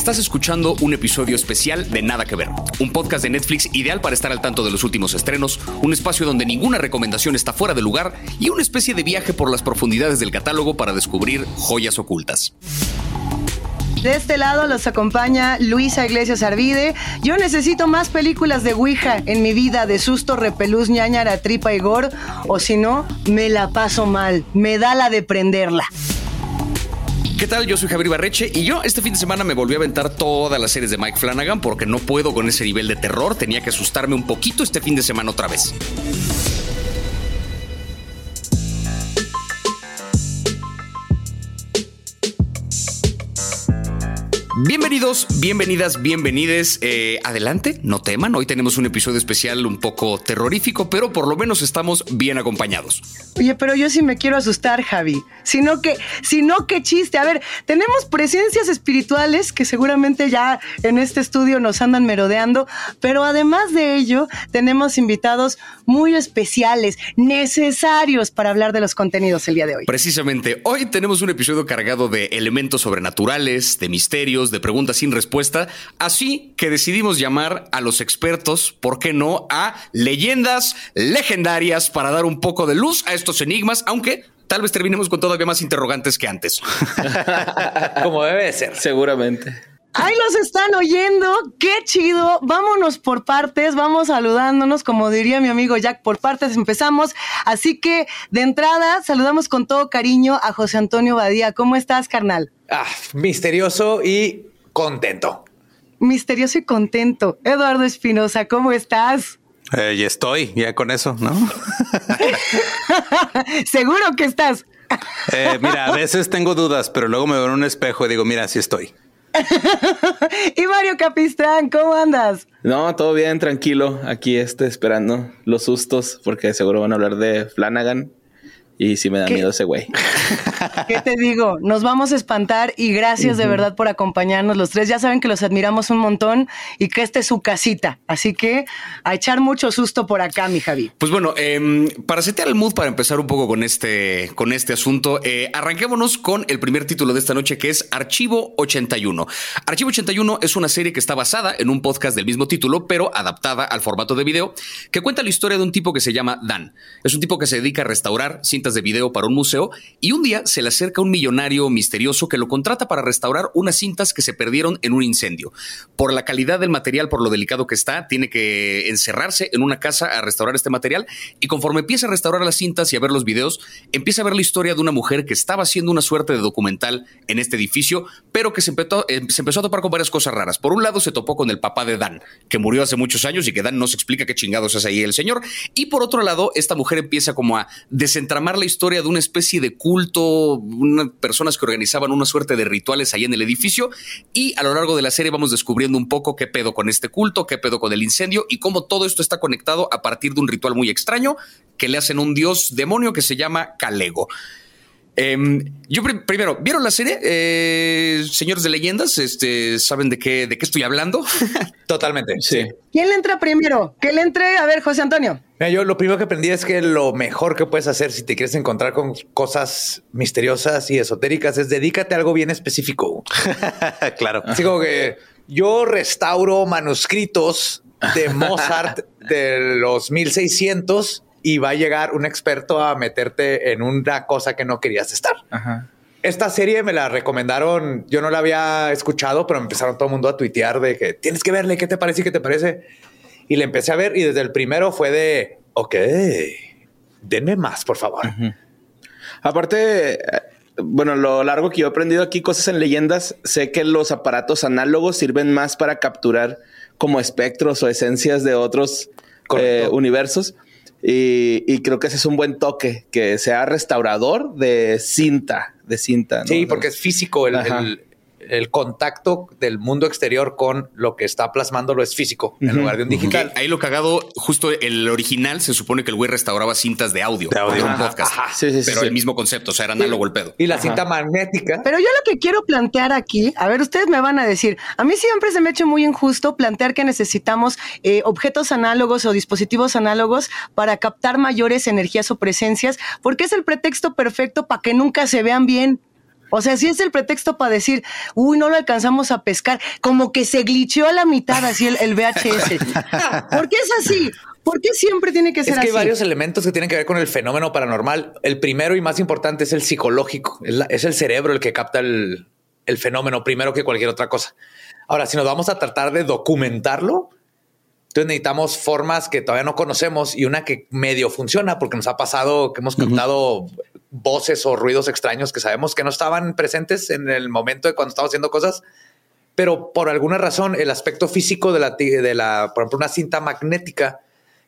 Estás escuchando un episodio especial de Nada que Ver, un podcast de Netflix ideal para estar al tanto de los últimos estrenos, un espacio donde ninguna recomendación está fuera de lugar y una especie de viaje por las profundidades del catálogo para descubrir joyas ocultas. De este lado los acompaña Luisa Iglesias Arvide. Yo necesito más películas de Ouija en mi vida, de susto, repelús, ñañara, tripa y gore, o si no, me la paso mal. Me da la de prenderla. ¿Qué tal? Yo soy Javier Barreche y yo este fin de semana me volví a aventar todas las series de Mike Flanagan porque no puedo con ese nivel de terror. Tenía que asustarme un poquito este fin de semana otra vez. Bienvenidos, bienvenidas, bienvenides. Eh, adelante, no teman. Hoy tenemos un episodio especial un poco terrorífico, pero por lo menos estamos bien acompañados. Oye, pero yo sí me quiero asustar, Javi. Sino que, sino que chiste. A ver, tenemos presencias espirituales que seguramente ya en este estudio nos andan merodeando, pero además de ello, tenemos invitados muy especiales, necesarios para hablar de los contenidos el día de hoy. Precisamente, hoy tenemos un episodio cargado de elementos sobrenaturales, de misterios, de preguntas sin respuesta, así que decidimos llamar a los expertos, ¿por qué no?, a leyendas legendarias para dar un poco de luz a estos enigmas, aunque tal vez terminemos con todavía más interrogantes que antes. Como debe ser. Seguramente. Ahí los están oyendo, qué chido. Vámonos por partes, vamos saludándonos, como diría mi amigo Jack, por partes empezamos. Así que de entrada saludamos con todo cariño a José Antonio Badía. ¿Cómo estás, carnal? Ah, misterioso y contento. Misterioso y contento. Eduardo Espinosa, ¿cómo estás? Eh, y estoy, ya con eso, ¿no? Seguro que estás. Eh, mira, a veces tengo dudas, pero luego me veo en un espejo y digo, mira, sí estoy. y Mario Capistrán, ¿cómo andas? No, todo bien, tranquilo. Aquí estoy esperando los sustos porque seguro van a hablar de Flanagan y sí me da miedo ese güey. ¿Qué te digo? Nos vamos a espantar y gracias de verdad por acompañarnos los tres. Ya saben que los admiramos un montón y que esta es su casita. Así que a echar mucho susto por acá, mi Javi. Pues bueno, eh, para setear el mood, para empezar un poco con este, con este asunto, eh, arranquémonos con el primer título de esta noche que es Archivo 81. Archivo 81 es una serie que está basada en un podcast del mismo título, pero adaptada al formato de video, que cuenta la historia de un tipo que se llama Dan. Es un tipo que se dedica a restaurar cintas de video para un museo y un día se le acerca un millonario misterioso que lo contrata para restaurar unas cintas que se perdieron en un incendio. Por la calidad del material, por lo delicado que está, tiene que encerrarse en una casa a restaurar este material y conforme empieza a restaurar las cintas y a ver los videos, empieza a ver la historia de una mujer que estaba haciendo una suerte de documental en este edificio, pero que se empezó, eh, a topar con varias cosas raras. Por un lado, se topó con el papá de Dan, que murió hace muchos años y que Dan no se explica qué chingados es ahí el señor. Y por otro lado, esta mujer empieza como a desentramar la historia de una especie de culto, personas que organizaban una suerte de rituales ahí en el edificio y a lo largo de la serie vamos descubriendo un poco qué pedo con este culto, qué pedo con el incendio y cómo todo esto está conectado a partir de un ritual muy extraño que le hacen un dios demonio que se llama Calego. Em, yo primero, ¿vieron la serie? Eh, señores de leyendas, este, ¿saben de qué, de qué estoy hablando? Totalmente. Sí. ¿Quién le entra primero? ¿Qué le entre? A ver, José Antonio. yo lo primero que aprendí es que lo mejor que puedes hacer si te quieres encontrar con cosas misteriosas y esotéricas es dedícate a algo bien específico. claro. Así como que yo restauro manuscritos de Mozart de los 1600 y va a llegar un experto a meterte en una cosa que no querías estar. Esta serie me la recomendaron, yo no la había escuchado, pero me empezaron todo el mundo a tuitear de que tienes que verle, ¿qué te parece y qué te parece? Y le empecé a ver y desde el primero fue de, ok, denme más, por favor. Aparte, eh, bueno, lo largo que yo he aprendido aquí, cosas en leyendas, sé que los aparatos análogos sirven más para capturar como espectros o esencias de otros eh, universos. Y, creo que ese es un buen toque, que sea restaurador de cinta, de cinta. Sí, porque es físico el, el contacto del mundo exterior con lo que está plasmándolo es físico en lugar de un digital. ahí lo cagado, justo el original se supone que el güey restauraba cintas de audio, de un podcast, pero el mismo concepto, o sea, era análogo el pedo. Y la cinta magnética. Pero yo lo que quiero plantear aquí, a ver, ustedes me van a decir, a mí siempre se me ha hecho muy injusto plantear que necesitamos eh, objetos análogos o dispositivos análogos para captar mayores energías o presencias, porque es el pretexto perfecto para que nunca se vean bien O sea, si es el pretexto para decir, uy, no lo alcanzamos a pescar, como que se glitcheó a la mitad así el, el VHS. ¿Por qué es así? ¿Por qué siempre tiene que ser Es así? que hay varios elementos que tienen que ver con el fenómeno paranormal. El primero y más importante es el psicológico. Es, la- es el cerebro el que capta el, el fenómeno primero que cualquier otra cosa. Ahora, si nos vamos a tratar de documentarlo, entonces necesitamos formas que todavía no conocemos y una que medio funciona porque nos ha pasado que hemos captado voces o ruidos extraños que sabemos que no estaban presentes en el momento de cuando estamos haciendo cosas, pero por alguna razón el aspecto físico de la, de la, por ejemplo, una cinta magnética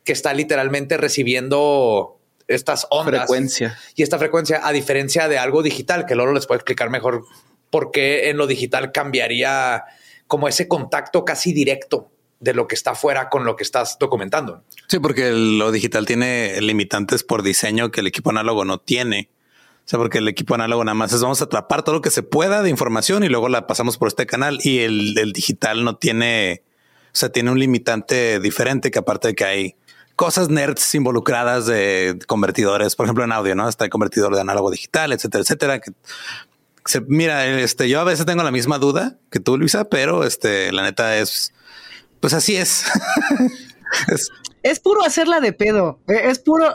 que está literalmente recibiendo estas ondas Frecuencia. y esta frecuencia, a diferencia de algo digital, que Lolo les puede explicar mejor por qué en lo digital cambiaría como ese contacto casi directo de lo que está afuera con lo que estás documentando. Sí, porque lo digital tiene limitantes por diseño que el equipo análogo no tiene. O sea, porque el equipo análogo nada más es vamos a atrapar todo lo que se pueda de información y luego la pasamos por este canal y el, el digital no tiene, o sea, tiene un limitante diferente que aparte de que hay cosas nerds involucradas de convertidores, por ejemplo, en audio, ¿no? Está el convertidor de análogo digital, etcétera, etcétera. Se, mira, este, yo a veces tengo la misma duda que tú, Luisa, pero este, la neta es, pues así es. Es- Es puro hacerla de pedo. Eh, Es puro,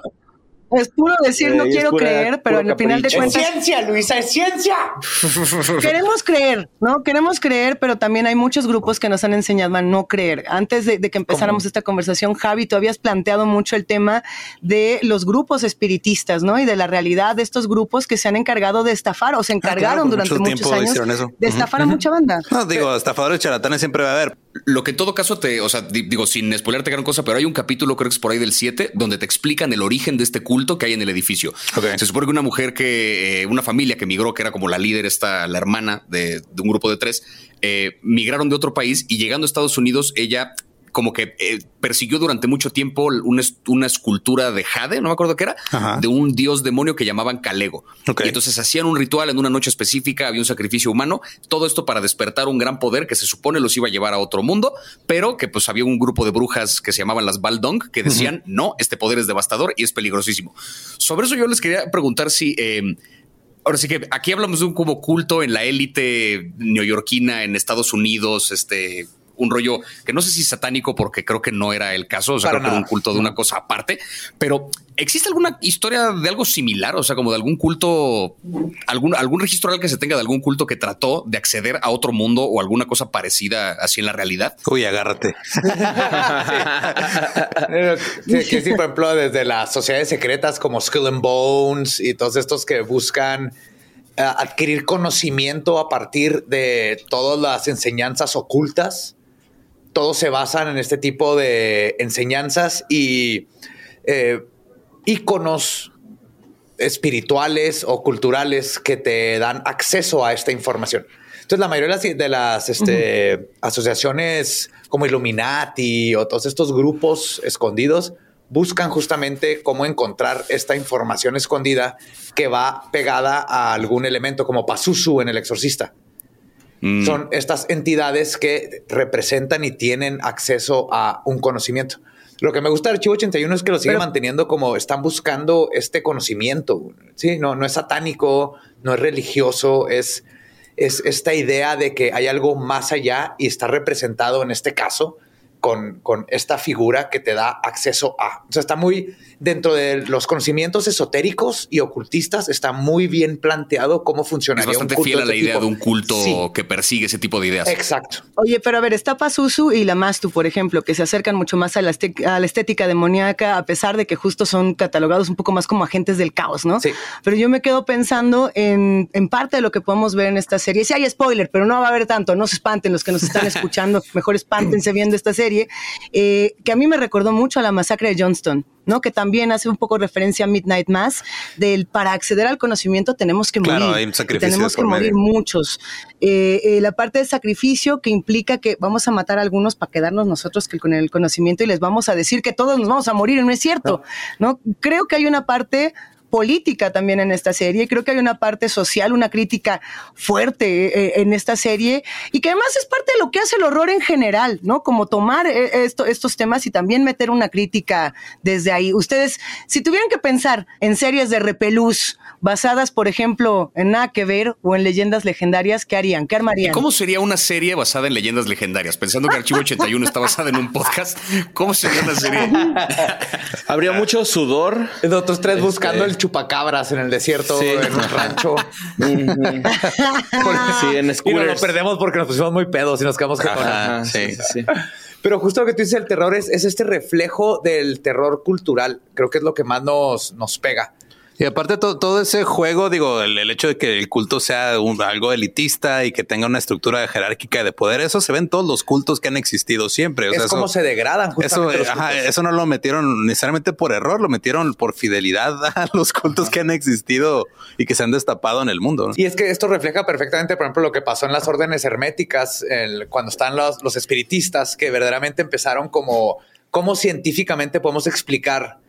es puro decir no es quiero pura- creer, pero puro al final de cuentas ciencia, Luisa, es ciencia. queremos creer, ¿no? Queremos creer, pero también hay muchos grupos que nos han enseñado a no creer. Antes de, de que empezáramos esta conversación, Javi, tú habías planteado mucho el tema de los grupos espiritistas, ¿no? Y de la realidad de estos grupos que se han encargado de estafar o se encargaron Ah, por durante mucho muchos tiempo años hicieron eso. de estafar a mucha banda. No, digo, estafadores charlatanes siempre va a haber. Lo que en todo caso te, o sea, di- digo, sin spoilerte gran cosa, pero hay un capítulo, creo que es por ahí del 7, donde te explican el origen de este culto que hay en el edificio. Se supone que una mujer que, eh, una familia que migró, que era como la líder, esta, la hermana de, de un grupo de tres, eh, migraron de otro país y llegando a Estados Unidos, ella como que eh, persiguió durante mucho tiempo una, es- una escultura de jade, no me acuerdo qué era, Ajá. de un dios demonio que llamaban Calego. Y entonces hacían un ritual en una noche específica, había un sacrificio humano, todo esto para despertar un gran poder que se supone los iba a llevar a otro mundo, pero que pues había un grupo de brujas que se llamaban las Baldong que decían, no, este poder es devastador y es peligrosísimo. Sobre eso yo les quería preguntar si... eh, Ahora sí que aquí hablamos de un como culto en la élite neoyorquina en Estados Unidos, este un rollo que no sé si satánico porque creo que no era el caso, o sea, Para creo que era un culto de una cosa aparte, pero ¿existe alguna historia de algo similar? O sea, como de algún culto, algún, algún registro real que se tenga de algún culto que trató de acceder a otro mundo o alguna cosa parecida así en la realidad? Uy, agárrate. Sí, que sí, por ejemplo, desde las sociedades secretas como Skull and Bones y todos estos que buscan eh, adquirir conocimiento a partir de todas las enseñanzas ocultas. Todos se basan en este tipo de enseñanzas y eh, íconos espirituales o culturales que te dan acceso a esta información. Entonces, la mayoría de las, de las, este, asociaciones como Illuminati o todos estos grupos escondidos buscan justamente cómo encontrar esta información escondida que va pegada a algún elemento como Pazuzu en El Exorcista. Mm. Son estas entidades que representan y tienen acceso a un conocimiento. Lo que me gusta del Archivo 81 es que lo sigue Pero- manteniendo como están buscando este conocimiento. Sí, no, no es satánico, no es religioso, es, es esta idea de que hay algo más allá y está representado en este caso con, con esta figura que te da acceso a. O sea, está muy dentro de los conocimientos esotéricos y ocultistas, está muy bien planteado cómo Es funcionaría bastante un culto fiel a la idea tipo. de un culto Sí, que persigue ese tipo de ideas. exacto. Oye, pero a ver, está Pazuzu y la Mastu, por ejemplo, que se acercan mucho más a la, este- a la estética demoníaca, a pesar de que justo son catalogados un poco más como agentes del caos, ¿no? Sí. Pero yo me quedo pensando en, en parte de lo que podemos ver en esta serie. Sí hay spoiler, pero no va a haber tanto, no se espanten los que nos están escuchando, mejor espántense viendo esta serie, eh, que a mí me recordó mucho a la masacre de Johnston. ¿no? Que también hace un poco referencia a Midnight Mass, del para acceder al conocimiento tenemos que Claro, morir. hay un sacrificio y tenemos de que morir medio. muchos. Eh, eh, la parte del sacrificio que implica que vamos a matar a algunos para quedarnos nosotros que con el conocimiento y les vamos a decir que todos nos vamos a morir, y no es cierto, ¿no? Creo que hay una parte política también en esta serie. Creo que hay una parte social, una crítica fuerte eh, en esta serie y que además es parte de lo que hace el horror en general, ¿no? Como tomar eh, esto, estos temas y también meter una crítica desde ahí. Ustedes, si tuvieran que pensar en series de repelús basadas, por ejemplo, en Nada que ver o en leyendas legendarias, ¿qué harían? ¿Qué armarían? ¿Cómo sería una serie basada en leyendas legendarias? Pensando que Archivo 81 está basada en un podcast, ¿cómo sería una serie? Habría mucho sudor. Nosotros tres buscando Este- el chupacabras en el desierto, Sí. en un rancho. sí, en Y no lo perdemos porque nos pusimos muy pedos y nos quedamos Ajá, Sí. sí, sí, sí. Pero justo lo que tú dices, el terror es, es este reflejo del terror cultural. Creo que es lo que más nos, nos pega. Y aparte to- todo ese juego, digo, el, el hecho de que el culto sea un- algo elitista y que tenga una estructura jerárquica de poder, eso se ve en todos los cultos que han existido siempre. O es sea, como eso, se degradan eso, los ajá, eso no lo metieron necesariamente por error, lo metieron por fidelidad a los cultos que han existido y que se han destapado en el mundo. ¿no? Y es que esto refleja perfectamente, por ejemplo, lo que pasó en las órdenes herméticas, el- cuando están los, los espiritistas, que verdaderamente empezaron como cómo científicamente podemos explicar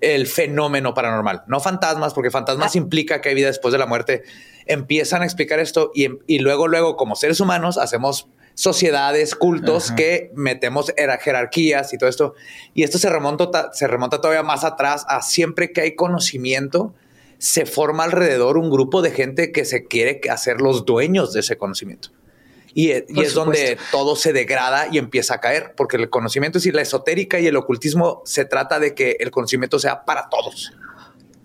el fenómeno paranormal. No fantasmas, porque fantasmas implica que hay vida después de la muerte. Empiezan a explicar esto y, y luego, luego, como seres humanos, hacemos sociedades, cultos que metemos era- jerarquías y todo esto. Y esto se remonta, ta- se remonta todavía más atrás a siempre que hay conocimiento, se forma alrededor un grupo de gente que se quiere hacer los dueños de ese conocimiento. Y, e- y es donde todo se degrada y empieza a caer, porque el conocimiento, es decir, la esotérica y el ocultismo se trata de que el conocimiento sea para todos.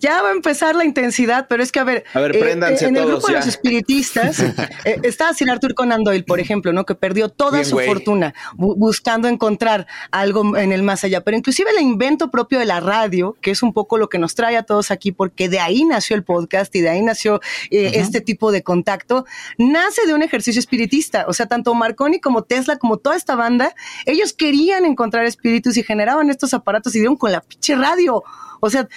Ya va a empezar la intensidad, pero es que, a ver, A ver, préndanse en el grupo de los espiritistas eh, está Sir Arthur Conan Doyle, por ejemplo, ¿no? Que perdió toda Bien, su fortuna bu- buscando encontrar algo en el más allá. Pero inclusive el invento propio de la radio, que es un poco lo que nos trae a todos aquí, porque de ahí nació el podcast y de ahí nació eh, este tipo de contacto, nace de un ejercicio espiritista. O sea, tanto Marconi como Tesla, como toda esta banda, ellos querían encontrar espíritus y generaban estos aparatos y dieron con la pinche radio. O sea,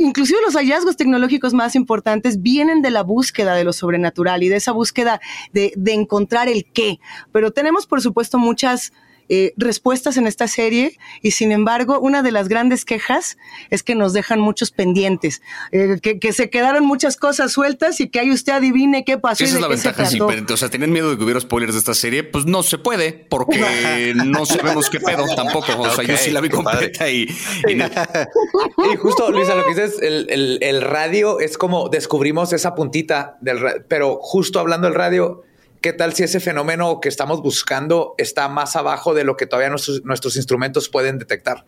inclusive los hallazgos tecnológicos más importantes vienen de la búsqueda de lo sobrenatural y de esa búsqueda de encontrar el qué. Pero tenemos, por supuesto, muchas eh, respuestas en esta serie y sin embargo una de las grandes quejas es que nos dejan muchos pendientes, eh, que, que se quedaron muchas cosas sueltas y que ahí usted adivine qué pasó. y Esa es de la qué se ventaja, sí, pero, o sea, tenían miedo de que hubiera spoilers de esta serie, pues no se puede, porque no sabemos qué pedo tampoco. O sea, yo Ok, sí la vi completa y, y Y justo, Luisa, lo que dices, el, el- el radio es como descubrimos esa puntita del radio, pero justo hablando del radio, ¿qué tal si ese fenómeno que estamos buscando está más abajo de lo que todavía nuestros, nuestros instrumentos pueden detectar?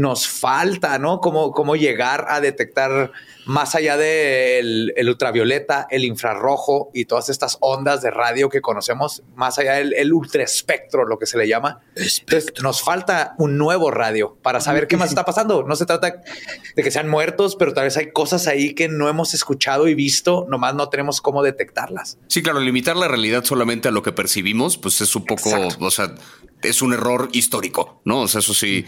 Nos falta, ¿no? Cómo, cómo llegar a detectar más allá del el ultravioleta, el infrarrojo y todas estas ondas de radio que conocemos, más allá del el ultraespectro, lo que se le llama. Entonces, nos falta un nuevo radio para saber qué más está pasando. No se trata de que sean muertos, pero tal vez hay cosas ahí que no hemos escuchado y visto, nomás no tenemos cómo detectarlas. Sí, claro, limitar la realidad solamente a lo que percibimos, pues es un poco, o sea, es un error histórico, ¿no? O sea, eso sí.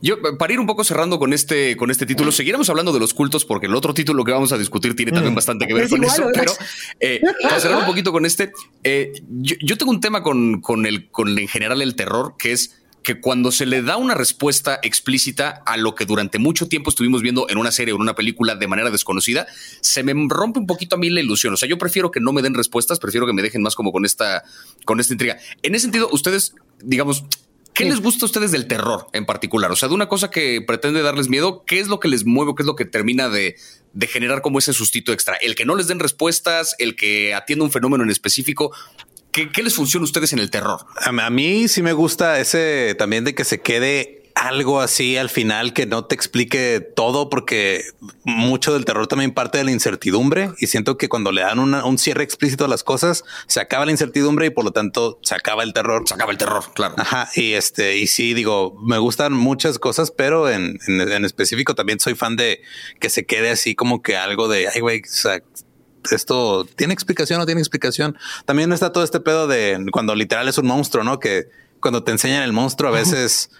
Yo, para ir un poco cerrando con este, con este título, seguiremos hablando de los cultos, porque el otro título que vamos a discutir tiene también bastante que ver Es con igual, eso. ¿verdad? Pero eh, para cerrar un poquito con este, eh, yo, yo tengo un tema con, con el, con en general el terror, que es que cuando se le da una respuesta explícita a lo que durante mucho tiempo estuvimos viendo en una serie o en una película de manera desconocida, se me rompe un poquito a mí la ilusión. O sea, yo prefiero que no me den respuestas, prefiero que me dejen más como con esta, con esta intriga. En ese sentido, ustedes, digamos, ¿qué les gusta a ustedes del terror en particular? O sea, de una cosa que pretende darles miedo, ¿qué es lo que les mueve? ¿Qué es lo que termina de, de generar como ese sustito extra? El que no les den respuestas, el que atienda un fenómeno en específico. ¿Qué, qué les funciona a ustedes en el terror? A, a mí sí me gusta ese también de que se quede algo así al final que no te explique todo, porque mucho del terror también parte de la incertidumbre y siento que cuando le dan una- un cierre explícito a las cosas, se acaba la incertidumbre y por lo tanto se acaba el terror. Se acaba el terror, claro. Ajá, y este, y sí, digo, me gustan muchas cosas, pero en, en, en específico también soy fan de que se quede así como que algo de, ay, güey, o sea, esto tiene explicación o tiene explicación. También está todo este pedo de cuando literal es un monstruo, ¿no? Que cuando te enseñan el monstruo a veces,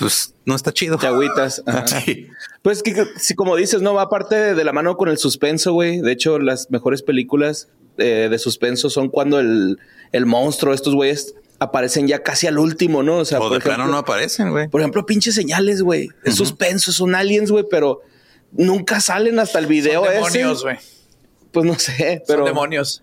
pues no está chido. Te agüitas. Sí. Pues que, si como dices, no va aparte de la mano con el suspenso, güey. De hecho, las mejores películas eh, de suspenso son cuando el, el monstruo, estos güeyes, aparecen ya casi al último, ¿no? O sea, O por de plano ejemplo- no aparecen, güey. Por ejemplo, pinches señales, güey. Es suspenso, son aliens, güey, pero nunca salen hasta el video Son ese. demonios, güey. Pues no sé, Son pero demonios.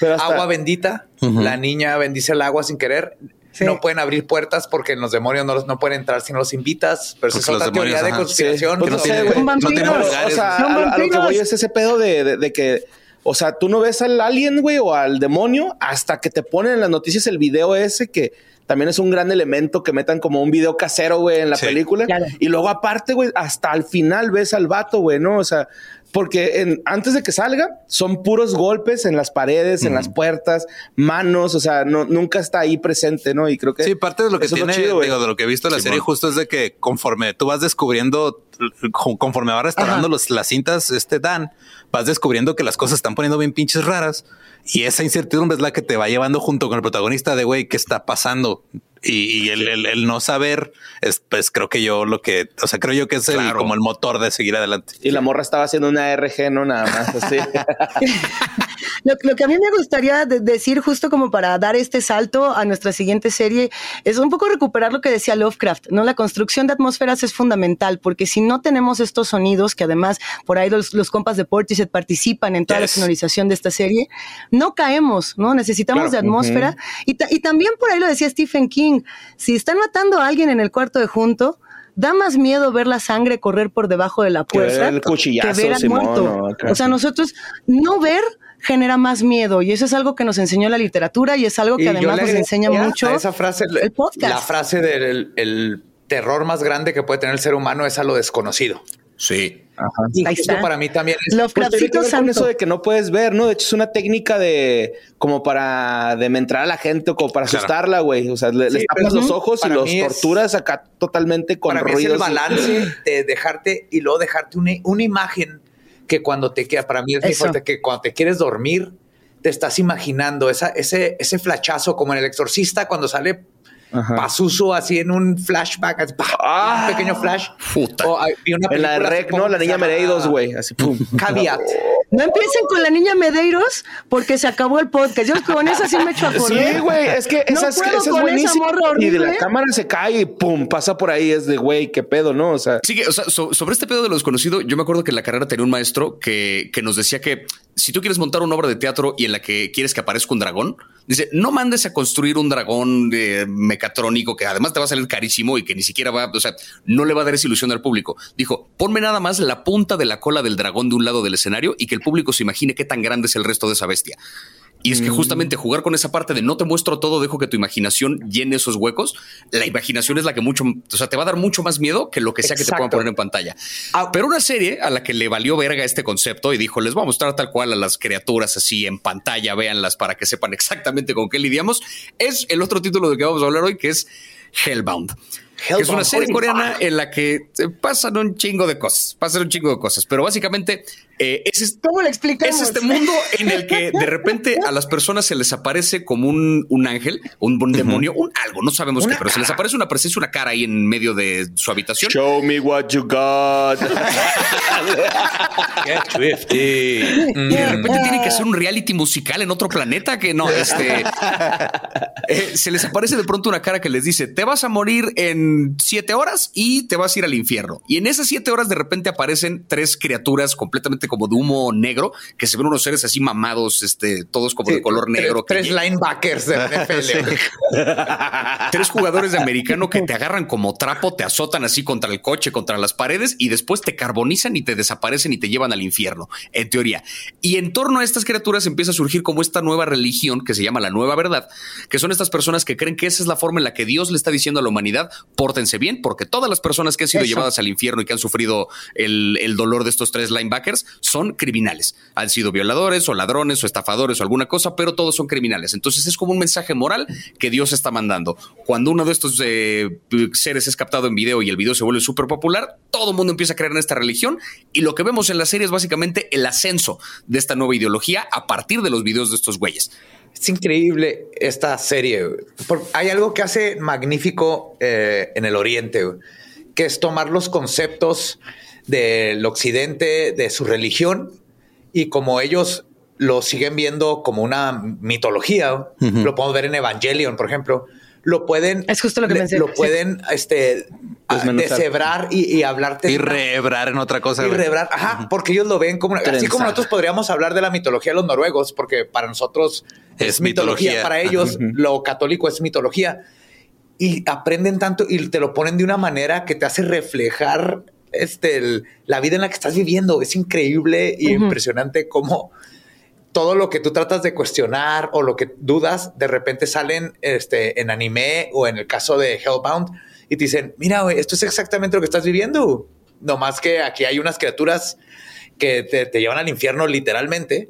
pero hasta- Agua bendita. La niña bendice el agua sin querer. Sí. No pueden abrir puertas porque los demonios no, los- no pueden entrar si no los invitas. Pero es otra teoría demonios, de ajá. conspiración. Pues que no tiene-. Son vampiros. lugares. O sea, a, lo- a lo que voy es ese pedo de, de- de que, o sea, tú no ves al alien, güey, o al demonio hasta que te ponen en las noticias el video ese que también es un gran elemento que metan como un video casero, güey, en la Sí. película. Claro. Y luego aparte, güey, hasta al final ves al vato, güey, ¿no? O sea, porque en- antes de que salga son puros golpes en las paredes, en las puertas, manos, o sea, no, nunca está ahí presente, ¿no? Y creo que... Sí, parte de lo que tiene, chido, digo, de lo que he visto en la serie justo es de que conforme tú vas descubriendo, co- conforme va restaurando los, las cintas, este Dan, vas descubriendo que las cosas están poniendo bien pinches raras y esa incertidumbre es la que te va llevando junto con el protagonista de güey, ¿qué está pasando? Y, y el, el- el no saber es, pues creo que yo lo que, o sea, creo yo que es el- Claro. como el motor de seguir adelante. Y la morra estaba haciendo una RG, no nada más así. Lo, lo que a mí me gustaría de- decir justo como para dar este salto a nuestra siguiente serie es un poco recuperar lo que decía Lovecraft, ¿no? La construcción de atmósferas es fundamental porque si no tenemos estos sonidos, que además por ahí los, los compas de Portishead participan en toda la sonorización de esta serie, no caemos, ¿no? Necesitamos de atmósfera. y, ta- y también por ahí lo decía Stephen King, si están matando a alguien en el cuarto de junto, Da más miedo ver la sangre correr por debajo de la puerta que ver al muerto. O sea, nosotros no ver genera más miedo y eso es algo que nos enseñó la literatura y es algo que Y además nos enseña mucho esa frase, el podcast. La frase del el terror más grande que puede tener el ser humano es a lo desconocido. Sí. Y Ahí justo está. para mí también es Pues Lovecraftcito ver con santo. eso de que no puedes ver, ¿no? De hecho, es una técnica de como para dementrar a la gente o como para Claro. asustarla, güey. O sea, le, Sí, tapas pero los ojos y los es- torturas acá totalmente con para mí es el ruidos. balance de dejarte y luego dejarte una, una imagen que cuando te queda, para mí es muy Eso. fuerte, que cuando te quieres dormir, te estás imaginando esa, ese, ese flachazo como en el exorcista cuando sale Ajá. Pazuzu así en un flashback, así, ¡pah! un pequeño flash. Puta. O, hay- vi una En la Rec, ¿no? La niña Mereidos, güey. Así, pum. Caveat. No empiecen con la niña Medeiros porque se acabó el podcast. Yo con esa sí me echo a correr. Sí, güey, es que No esa, es, puedo esa es con esa buenísima. morra Y de la cámara se cae y pum, pasa por ahí. Es de, güey, qué pedo, ¿no? O sea, Sí, o sea, so- sobre este pedo de lo desconocido, yo me acuerdo que en la carrera tenía un maestro que, que nos decía que si tú quieres montar una obra de teatro y en la que quieres que aparezca un dragón, dice, no mandes a construir un dragón eh, mecatrónico que además te va a salir carísimo y que ni siquiera va, o sea, no le va a dar esa ilusión al público. Dijo, ponme nada más la punta de la cola del dragón de un lado del escenario y que el público se imagine qué tan grande es el resto de esa bestia. Y es que justamente jugar con esa parte de no te muestro todo, dejo que tu imaginación llene esos huecos. La imaginación es la que mucho, o sea, te va a dar mucho más miedo que lo que sea que te puedan poner en pantalla. Ah, pero una serie a la que le valió verga este concepto y dijo, les voy a mostrar tal cual a las criaturas así en pantalla, véanlas para que sepan exactamente con qué lidiamos, es el otro título del que vamos a hablar hoy, que es Hellbound. que es una Hellbound, serie coreana en la que pasan un chingo de cosas, pasan un chingo de cosas, pero básicamente eh, es, es- ¿Cómo lo explicamos? es este mundo en el que de repente a las personas se les aparece como un, un ángel, un, un demonio, un algo, no sabemos qué, pero se les aparece una presencia, una cara ahí en medio de su habitación. show me what you got. Y de repente tienen que hacer un reality musical en otro planeta que no, este eh, se les aparece de pronto una cara que les dice: Te vas a morir en siete horas y te vas a ir al infierno. Y en esas siete horas, de repente aparecen tres criaturas completamente como de humo negro que se ven unos seres así mamados, este, todos como de color negro. Tres, linebackers de NFL. tres jugadores de americano que te agarran como trapo, te azotan así contra el coche, contra las paredes y después te carbonizan y te desaparecen y te llevan al infierno, en teoría. Y en torno a estas criaturas empieza a surgir como esta nueva religión que se llama la nueva verdad, que son estas personas que creen que esa es la forma en la que Dios le está diciendo a la humanidad, pórtense bien, porque todas las personas que han sido Eso. llevadas al infierno y que han sufrido el, el dolor de estos tres linebackers son criminales. Han sido violadores o ladrones o estafadores o alguna cosa, pero todos son criminales. Entonces es como un mensaje moral que Dios está mandando. Cuando uno de estos eh, seres es captado en video y el video se vuelve súper popular, todo el mundo empieza a creer en esta religión y lo que vemos en la serie es básicamente el ascenso de esta nueva ideología a partir de los videos de estos güeyes. Es increíble esta serie. hay algo que hace magnífico eh, en el Oriente, que es tomar los conceptos del Occidente, de su religión, y como ellos lo siguen viendo como una mitología, lo podemos ver en Evangelion, por ejemplo, lo pueden. Es justo lo que le- pensé, Lo sí. pueden este, deshebrar y, y hablarte. Y rebrar en otra cosa. y güey. rebrar. Ajá, porque ellos lo ven como. Así como nosotros podríamos hablar de la mitología de los noruegos, porque para nosotros es, Es mitología. mitología. Para ellos, lo católico es mitología. Y aprenden tanto y te lo ponen de una manera que te hace reflejar este, el- la vida en la que estás viviendo. Es increíble y impresionante cómo todo lo que tú tratas de cuestionar o lo que dudas, de repente salen este, en anime o en el caso de Hellbound y te dicen, mira, güey, esto es exactamente lo que estás viviendo. No más que aquí hay unas criaturas que te, te llevan al infierno literalmente.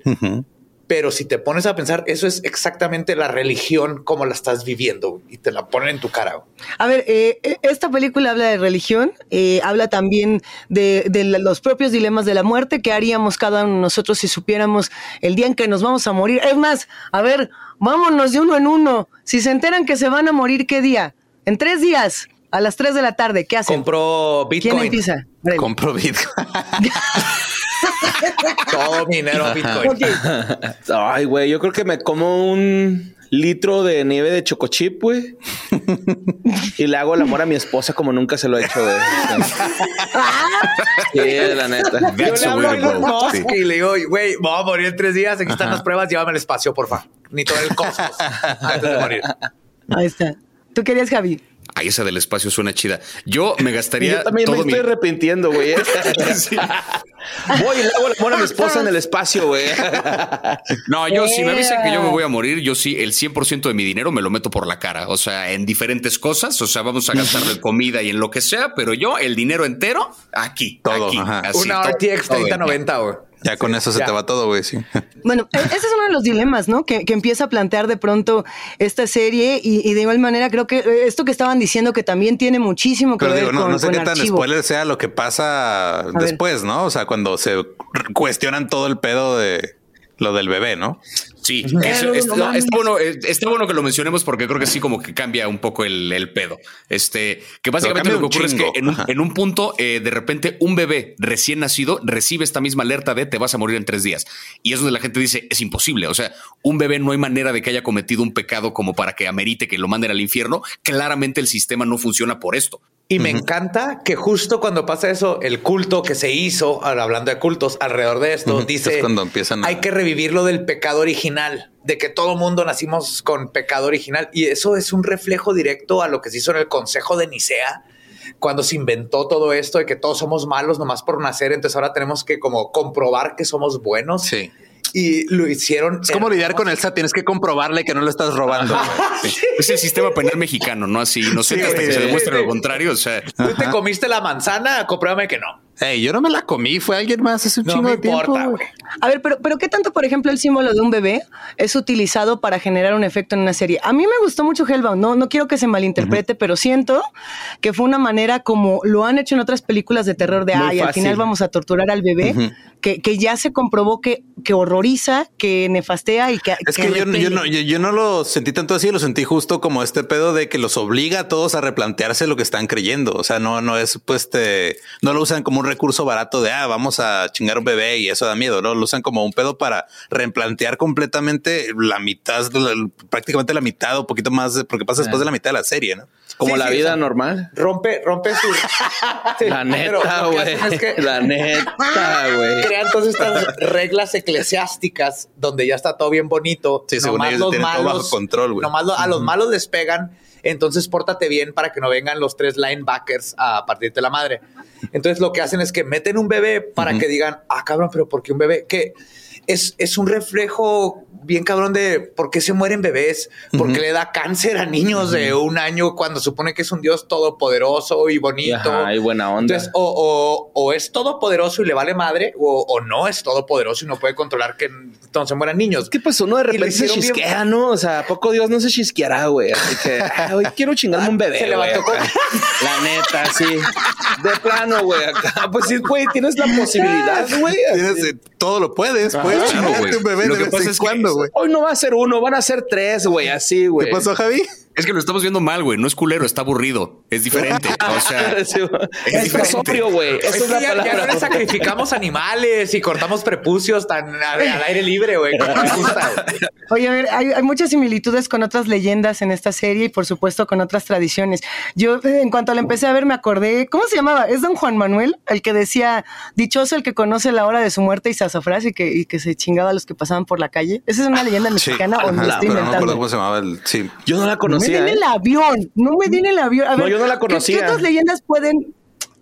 Pero si te pones a pensar, eso es exactamente la religión como la estás viviendo y te la ponen en tu cara. A ver, eh, eh, esta película habla de religión, eh, habla también de, los propios dilemas de la muerte, que haríamos cada uno de nosotros si supiéramos el día en que nos vamos a morir. Es más, a ver, vámonos de uno en uno. Si se enteran que se van a morir, ¿qué día? En tres días, a las tres de la tarde, ¿qué hacen? Compró ¿Quién Bitcoin. empieza? Órale. Compro Bitcoin. Todo mi dinero a Bitcoin. Ay, güey, yo creo que me como un litro de nieve de chocochip, güey. y le hago el amor a mi esposa como nunca se lo he hecho, güey. Sí, la neta. Yo le hablo a Elon. Musk y le digo, güey, voy a morir en tres días. Aquí están las pruebas. Llévame al espacio, porfa. Ni todo el cosmos antes de morir. Ahí está. ¿Tú querías, Javi? Ay, esa del espacio suena chida. Yo me gastaría yo también me todo mi... estoy arrepintiendo, güey. ¿eh? Sí. Voy y le hago el amor a mi esposa en el espacio, güey. No, yo si me avisan que yo me voy a morir, yo sí, el 100% de mi dinero me lo meto por la cara. O sea, en diferentes cosas. O sea, vamos a gastarlo en comida y en lo que sea, pero yo el dinero entero aquí. Todo, aquí, así, Una todo, RTX todo. 3090, güey. Ya con eso se Ya. te va todo, güey. Sí. Bueno, e- ese es uno de los dilemas, ¿no? Que, que empieza a plantear de pronto esta serie y, y de igual manera creo que eh, esto que estaban diciendo que también tiene muchísimo que Pero ver digo, no, con, no sé con qué tan archivo. spoiler sea lo que pasa después, ¿no? O sea, cuando se cuestionan todo el pedo de lo del bebé, ¿no? Sí, eso, no no, está, bueno, está bueno que lo mencionemos porque creo que sí como que cambia un poco el, el pedo. Este, que básicamente lo que ocurre es que en un, en un punto, eh, de repente, un bebé recién nacido recibe esta misma alerta de te vas a morir en tres días. Y es donde la gente dice, es imposible. O sea, un bebé no hay manera de que haya cometido un pecado como para que amerite que lo manden al infierno. Claramente el sistema no funciona por esto. Y me encanta que justo cuando pasa eso, el culto que se hizo, ahora hablando de cultos, alrededor de esto, dice es cuando empiezan a- hay que revivir lo del pecado original, de que todo mundo nacimos con pecado original. Y eso es un reflejo directo a lo que se hizo en el Consejo de Nicea, cuando se inventó todo esto de que todos somos malos nomás por nacer. Entonces ahora tenemos que como comprobar que somos buenos. Sí. Y lo hicieron. Es como lidiar con el SAT. Tienes que comprobarle que no lo estás robando. Sí. Es el sistema penal mexicano, ¿no? Así inocente Sí, hasta que sí, se sí. demuestre lo contrario. O sea, Tú te comiste la manzana, compruébame que no. Ey, yo no me la comí. Fue alguien más hace un No chingo me de tiempo. importa, güey. güey. A ver, pero, pero ¿qué tanto, por ejemplo, el símbolo de un bebé es utilizado para generar un efecto en una serie? A mí me gustó mucho Hellbound, no, no quiero que se malinterprete, pero siento que fue una manera como lo han hecho en otras películas de terror de, Muy ay, al final vamos a torturar al bebé, que, que ya se comprobó que, que horroriza, que nefastea y que... Es que, yo, no- yo, no, yo, yo no lo sentí tanto así, lo sentí justo como este pedo de que los obliga a todos a replantearse lo que están creyendo. O sea, no, no es pues este, no lo usan como un recurso barato de ah, vamos a chingar un bebé y eso da miedo, no lo usan como un pedo para replantear completamente la mitad, prácticamente la mitad o poquito más, de- porque pasa después de la mitad de la serie, ¿no? Como Sí, la sí, vida o sea, normal. Rompe, rompe su. Sí, La neta, güey. hacen es que La neta, güey. crean todas estas reglas eclesiásticas donde ya está todo bien bonito. Sí, según Nomás ellos los tienen todo malos- bajo control, güey. Nomás lo- a los malos les pegan. Entonces pórtate bien para que no vengan los tres linebackers a partirte la madre. Entonces lo que hacen es que meten un bebé para que digan, ah, cabrón, pero ¿por qué un bebé? Que es, es un reflejo bien cabrón de por qué se mueren bebés, por qué le da cáncer a niños de un año cuando supone que es un Dios todopoderoso y bonito. Ajá, y buena onda. Entonces, o, o- o es todopoderoso y le vale madre, o, o no es todopoderoso y no puede controlar que entonces mueran niños. ¿Qué pasó? Uno de repente se bien- chisquea, ¿no? O sea, ¿a poco Dios no se chisqueará, güey? Así que, ah, hoy quiero chingarme un bebé. Se levantó güey, acá. La neta, sí. De plano, güey. Acá, pues sí, güey, tienes la posibilidad, güey. Tienes, eh, todo lo puedes, pues. claro, chingarte un bebé Lo de que vez pasa en es que cuando, güey. Hoy no va a ser uno, van a ser tres, güey, así, güey. ¿Qué pasó, Javi? Es que lo estamos viendo mal, güey. No es culero, está aburrido. Es diferente. O sea, Sí, es es diferente. sobrio, güey. Es es la ya, ya no le sacrificamos animales y cortamos prepucios tan a- al aire libre, güey. Oye, a ver, hay, hay muchas similitudes con otras leyendas en esta serie y por supuesto con otras tradiciones. Yo eh, en cuanto la empecé a ver me acordé, ¿cómo se llamaba? Es don Juan Manuel, el que decía, dichoso el que conoce la hora de su muerte y sazafrás y que, y que se chingaba a los que pasaban por la calle. ¿Esa es una leyenda Sí. mexicana o no Ajá, la estoy no me acuerdo cómo se llamaba el. Sí. Yo no la No me conocía. den ¿eh? el avión, no me den el avión. A No, ver, yo no la ¿qué- ¿Qué, conocía. otras leyendas pueden...?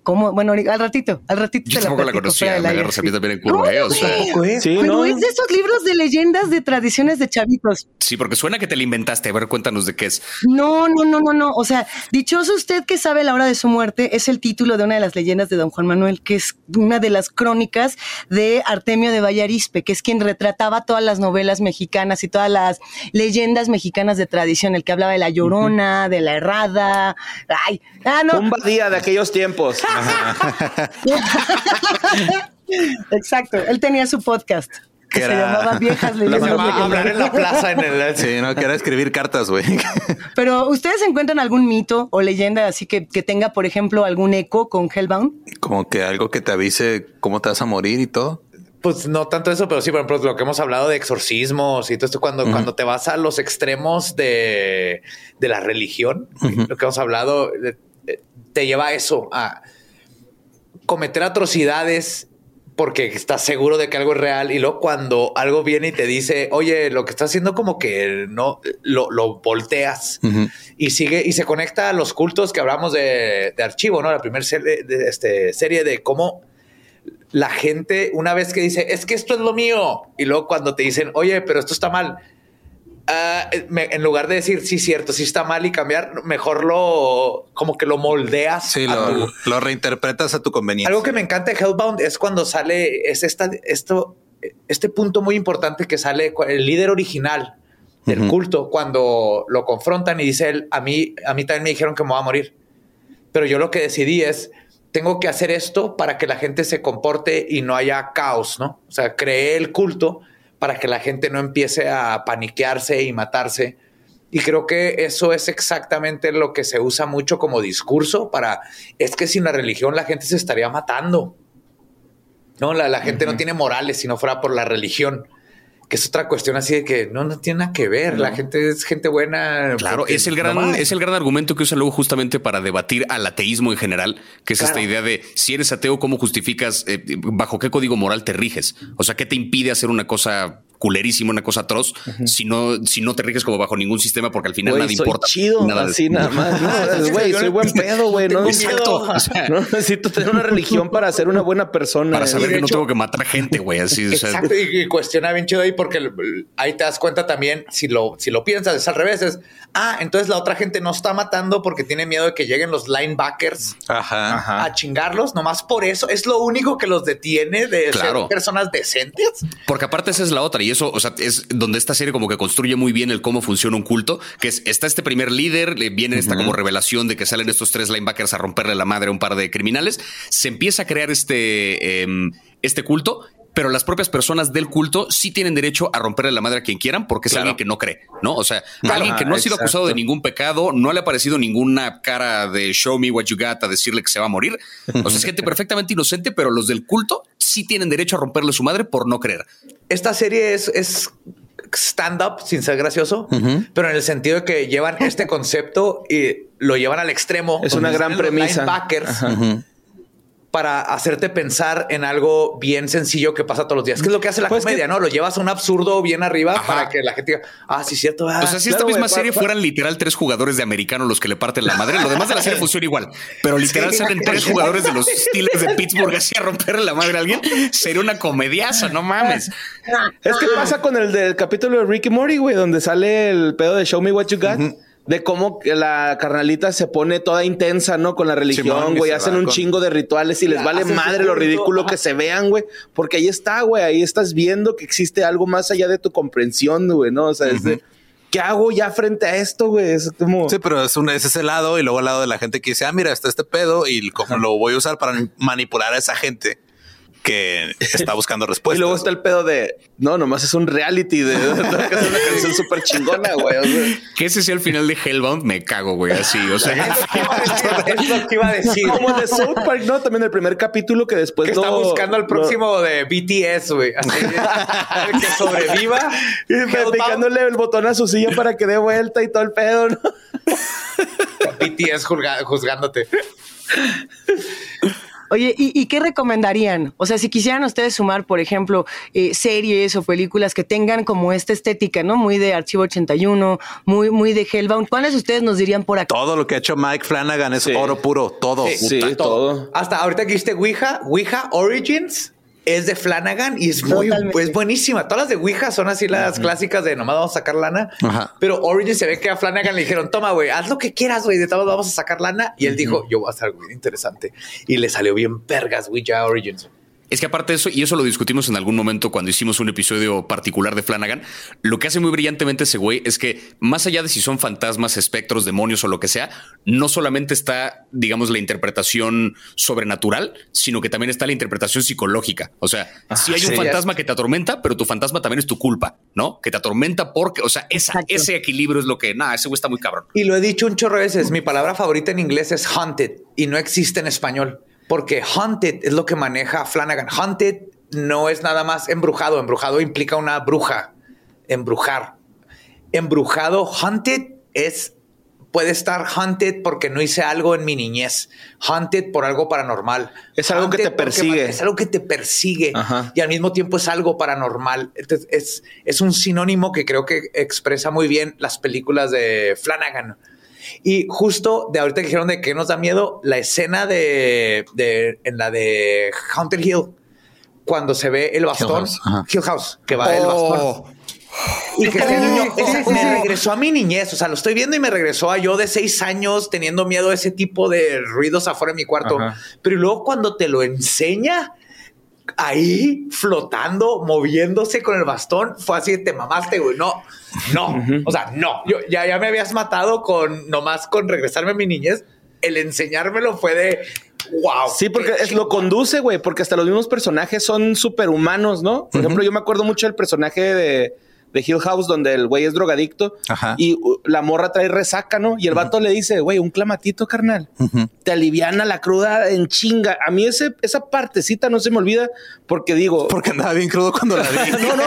¿Cómo? Bueno, al ratito, al ratito yo te tampoco la platico fuera conocía. Me agarras a mí también en curva, eh, o sea. Es. Sí, Pero no. es de esos libros de leyendas de tradiciones de chavitos. Sí, porque suena que te la inventaste. A ver, cuéntanos de qué es. No, no, no, no, no. O sea, dichoso usted que sabe la hora de su muerte es el título de una de las leyendas de Don Juan Manuel, que es una de las crónicas de Artemio de Vallarispe, que es quien retrataba todas las novelas mexicanas y todas las leyendas mexicanas de tradición, el que hablaba de la llorona, de la errada. Ay, ah, no. Un badía de aquellos tiempos. Exacto. Él tenía su podcast que Que se era- llamaba Viejas Leyendas va a hablar en la plaza en el. Sí, no, que era escribir cartas, güey. Pero ustedes encuentran algún mito o leyenda así que, que tenga, por ejemplo, algún eco con Hellbound? Como que algo que te avise cómo te vas a morir y todo. Pues no tanto eso, pero sí, por ejemplo, lo que hemos hablado de exorcismos y todo esto, cuando, cuando te vas a los extremos de, de la religión, lo que hemos hablado, de- de- te lleva a eso, a cometer atrocidades porque estás seguro de que algo es real y luego cuando algo viene y te dice, oye, lo que estás haciendo como que no lo, lo volteas y sigue y se conecta a los cultos que hablamos de, de archivo, ¿no? La primera serie de, este, serie de cómo la gente, una vez que dice, es que esto es lo mío, y luego cuando te dicen, oye, pero esto está mal, ah, me- en lugar de decir, sí, cierto, sí está mal y cambiar, mejor lo, como que lo moldeas. Sí, lo, tu- lo reinterpretas a tu conveniencia. algo que me encanta de Hellbound es cuando sale, es esta, esto, este punto muy importante que sale el líder original del Ujú. culto, cuando lo confrontan y dice él, a mí, a mí también me dijeron que me voy a morir. Pero yo lo que decidí es, tengo que hacer esto para que la gente se comporte y no haya caos, ¿no? O sea, creé el culto para que la gente no empiece a paniquearse y matarse. Y creo que eso es exactamente lo que se usa mucho como discurso para, es que sin la religión la gente se estaría matando. No, la, la gente no tiene morales si no fuera por la religión, que es otra cuestión así de que no, no tiene nada que ver. La gente es gente buena. Claro, es el gran, es el gran argumento que usan luego justamente para debatir al ateísmo en general, que es Claro. esta idea de si eres ateo, ¿cómo justificas, eh, bajo qué código moral te riges? O sea, ¿qué te impide hacer una cosa culerísima, una cosa atroz, si no, si no te riges como bajo ningún sistema, porque al final Güey, nada soy importa. chido, Nada- así nada más. No, güey, yo soy no- buen pedo, güey. No, Exacto. O sea, no necesito tener una religión para ser una buena persona. para saber que no tengo que matar gente, güey. Así, o sea, Exacto, y, y cuestiona bien chido ahí porque ahí te das cuenta también, si lo, si lo piensas, es al revés, es, ah, entonces la otra gente no está matando porque tiene miedo de que lleguen los linebackers Ajá. Ajá. a chingarlos, nomás por eso, es lo único que los detiene de Claro. ser personas decentes. Porque aparte esa es la otra, y eso, o sea, es donde esta serie como que construye muy bien el cómo funciona un culto, que es, está este primer líder, le viene esta como revelación de que salen estos tres linebackers a romperle la madre a un par de criminales, se empieza a crear este, em, este culto, pero las propias personas del culto sí tienen derecho a romperle la madre a quien quieran porque es Claro. alguien que no cree, ¿no? O sea, Claro. alguien que no ha sido Exacto. acusado de ningún pecado, no le ha aparecido ninguna cara de show me what you got a decirle que se va a morir. O sea, es gente perfectamente inocente, pero los del culto sí tienen derecho a romperle su madre por no creer. Esta serie es, es stand-up sin ser gracioso, pero en el sentido de que llevan este concepto y lo llevan al extremo. Es una gran salen los premisa. linebackers. Para hacerte pensar en algo bien sencillo que pasa todos los días. Que es lo que hace la Pues comedia, que- ¿no? Lo llevas a un absurdo bien arriba Ajá. para que la gente diga, ah, sí, cierto. ah, O sea, si claro, esta misma serie fueran literal tres jugadores de americano los que le parten la madre, lo demás de la serie funciona igual. Pero literal Sí. salen tres jugadores de los Steelers de Pittsburgh así a romperle la madre a alguien, sería una comediaza, no mames. Es que pasa con el del capítulo de Ricky Morty, güey, donde sale el pedo de Show Me What You Got. De cómo que la carnalita se pone toda intensa, ¿no? Con la religión, güey. Hacen un con- chingo de rituales y les vale madre lo ridículo ajá. que se vean, güey. Porque ahí está, güey. Ahí estás viendo que existe algo más allá de tu comprensión, güey, ¿no? O sea, es de, ¿qué hago ya frente a esto, güey? Es como... Sí, pero es, un, es ese lado y luego el lado de la gente que dice, ah, mira, está este pedo y como lo voy a usar para manipular a esa gente. Que está buscando respuestas. Y luego está el pedo de no, nomás es un reality de, de, una canción súper chingona, güey. O sea, Que ese sea el final de Hellbound, me cago, güey, así. O sea, es lo que iba a decir. como el de South Park, no, también el primer capítulo que después que está buscando al próximo de BTS, güey. Que sobreviva. y picándole el botón a su silla para que dé vuelta y todo el pedo, ¿no? BTS juzga- juzgándote. Oye, ¿y, y qué recomendarían? O sea, si quisieran ustedes sumar, por ejemplo, eh, series o películas que tengan como esta estética, ¿no? Muy de Archivo 81, muy, muy de Hellbound. ¿Cuáles ustedes nos dirían por acá? Todo lo que ha hecho Mike Flanagan es Sí. oro puro, todo. Sí, todo. Hasta ahorita que viste Ouija, Ouija Origins es de Flanagan y es muy Totalmente. es buenísima. Todas las de Ouija son así las clásicas de nomás vamos a sacar lana. Ajá. Pero Origins se ve que a Flanagan le dijeron, toma, güey, haz lo que quieras, güey, de todos vamos a sacar lana. Y él dijo, yo voy a hacer algo bien interesante. Y le salió bien vergas Ouija Origins. Es que aparte de eso, y eso lo discutimos en algún momento cuando hicimos un episodio particular de Flanagan, lo que hace muy brillantemente ese güey es que más allá de si son fantasmas, espectros, demonios o lo que sea, no solamente está, digamos, la interpretación sobrenatural, sino que también está la interpretación psicológica. O sea, si hay un fantasma que te atormenta, pero tu fantasma también es tu culpa, ¿no? Que te atormenta porque, o sea, esa- ese equilibrio es lo que, nada, ese güey está muy cabrón. Y lo he dicho un chorro de veces, mi palabra favorita en inglés es haunted y no existe en español. Porque haunted es lo que maneja Flanagan. Haunted no es nada más embrujado. Embrujado implica una bruja. Embrujar. Embrujado, haunted es puede estar haunted porque no hice algo en mi niñez, haunted por algo paranormal. Es algo que te persigue. Es algo que te persigue Ajá. y al mismo tiempo es algo paranormal. Entonces, es, es un sinónimo que creo que expresa muy bien las películas de Flanagan. Y justo de ahorita que dijeron de que nos da miedo, la escena de, de en la de Haunted Hill, cuando se ve el bastón, House. Hill House, que va el bastón. Y que este niño esa- me regresó a mi niñez. O sea, lo estoy viendo y me regresó a yo de seis años teniendo miedo a ese tipo de ruidos afuera de mi cuarto. Ajá. Pero luego cuando te lo enseña ahí flotando, moviéndose con el bastón, fue así, te mamaste, güey. No, no. O sea, no. Yo, ya, ya me habías matado con nomás con regresarme a mi niñez. El enseñármelo fue de wow. Sí, porque es, lo conduce, güey, porque hasta los mismos personajes son superhumanos, ¿no? Por ejemplo, yo me acuerdo mucho del personaje de, de Hill House, donde el güey es drogadicto Ajá. y uh, la morra trae resaca, ¿no? Y el vato le dice, güey, un clamatito, carnal. Ujú. Te aliviana la cruda en chinga. A mí ese, esa partecita no se me olvida porque digo, Porque andaba bien crudo cuando la vi. no, no,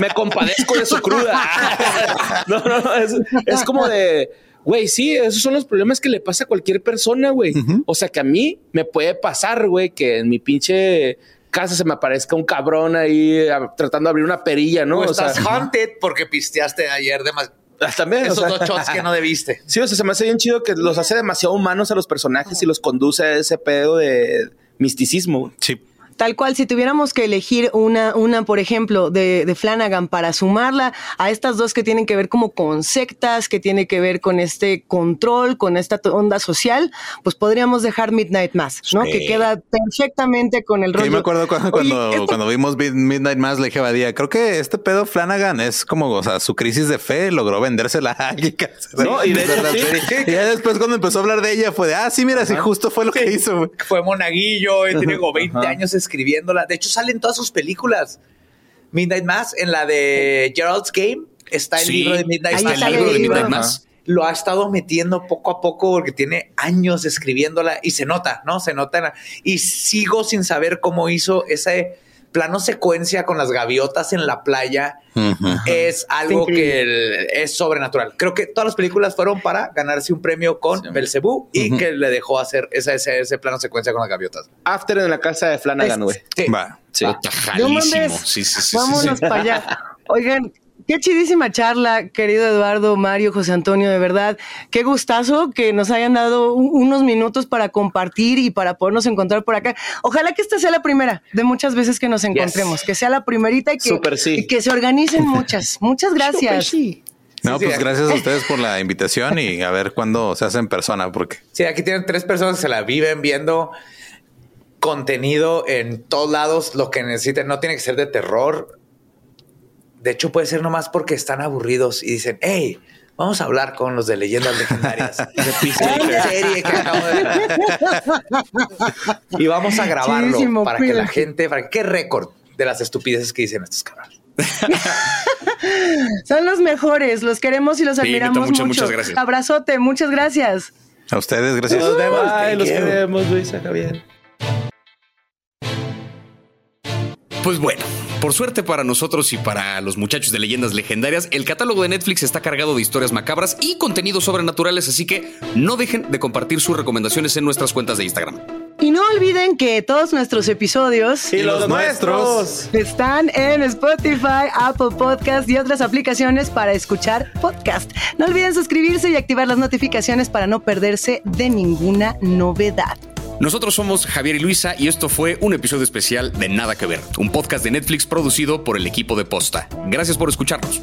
me compadezco de su cruda. No, no, no, es, es como de, güey, sí, esos son los problemas que le pasa a cualquier persona, güey. O sea, que a mí me puede pasar, güey, que en mi pinche casa se me aparezca un cabrón ahí a- tratando de abrir una perilla, ¿no? O O sea, estás haunted porque pisteaste ayer de más. también, o Esos sea, dos shots que no debiste. Sí, o sea, se me hace bien chido que los hace demasiado humanos a los personajes y los conduce a ese pedo de misticismo. Sí. Tal cual, si tuviéramos que elegir una, una por ejemplo, de, de Flanagan para sumarla a estas dos que tienen que ver como con sectas, que tiene que ver con este control, con esta onda social, pues podríamos dejar Midnight Mass, ¿no? Sí. Que queda perfectamente con el rollo. yo me acuerdo cuando, Oye, cuando, esto- cuando vimos Mid- Midnight Mass, le dije a Badía, creo que este pedo Flanagan es como, o sea, su crisis de fe logró vendérsela a alguien. que- No, y de hecho, la sí. serie. Y ya después cuando empezó a hablar de ella fue de, ah, sí, mira, sí, justo fue lo que hizo. güey. Fue monaguillo y tiene como 20 Ajá. años escribiéndola. De hecho, salen todas sus películas. Midnight Mass, en la de Gerald's Game, está el Sí, libro de Midnight Mass. está el libro de. Midnight. Mass. Lo ha estado metiendo poco a poco porque tiene años escribiéndola y se nota, ¿no? Se nota. en la- y sigo sin saber cómo hizo ese plano secuencia con las gaviotas en la playa. Es algo que el- es sobrenatural. Creo que todas las películas fueron para ganarse un premio con Belcebú y que le dejó hacer ese, ese, ese plano secuencia con las gaviotas. After en la casa de Flanagan, güey. Sí. Va. Sí. Mames. Sí, sí, sí, sí, Vámonos sí. para allá. Oigan, qué chidísima charla, querido Eduardo, Mario, José Antonio, de verdad. Qué gustazo que nos hayan dado un- unos minutos para compartir y para podernos encontrar por acá. Ojalá que esta sea la primera de muchas veces que nos encontremos, que sea la primerita y que, Súper sí. y que se organicen muchas. Muchas gracias. No, Sí, pues sí. gracias a ustedes por la invitación y a ver cuándo se hace en persona, porque Sí, aquí tienen tres personas que se la viven viendo contenido en todos lados, lo que necesiten. No tiene que ser de terror. De hecho, puede ser nomás porque están aburridos y dicen, hey, vamos a hablar con los de leyendas legendarias de serie que acabo de ver. y vamos a grabarlo Chidísimo, para que la gente, para que qué récord de las estupideces que dicen estos cabrones. Son los mejores, los queremos y los Sí, admiramos muchas, mucho. muchas gracias. Abrazote, muchas gracias. A ustedes, gracias. Nos vemos. Ay, los quiero. queremos, Luisa Javier. Pues bueno, por suerte para nosotros y para los muchachos de leyendas legendarias, el catálogo de Netflix está cargado de historias macabras y contenidos sobrenaturales, así que no dejen de compartir sus recomendaciones en nuestras cuentas de Instagram. Y no olviden que todos nuestros episodios Y, los, los nuestros. están en Spotify, Apple Podcast y otras aplicaciones para escuchar podcast. No olviden suscribirse y activar las notificaciones para no perderse de ninguna novedad. Nosotros somos Javier y Luisa y esto fue un episodio especial de Nada que Ver, un podcast de Netflix producido por el equipo de Posta. Gracias por escucharnos.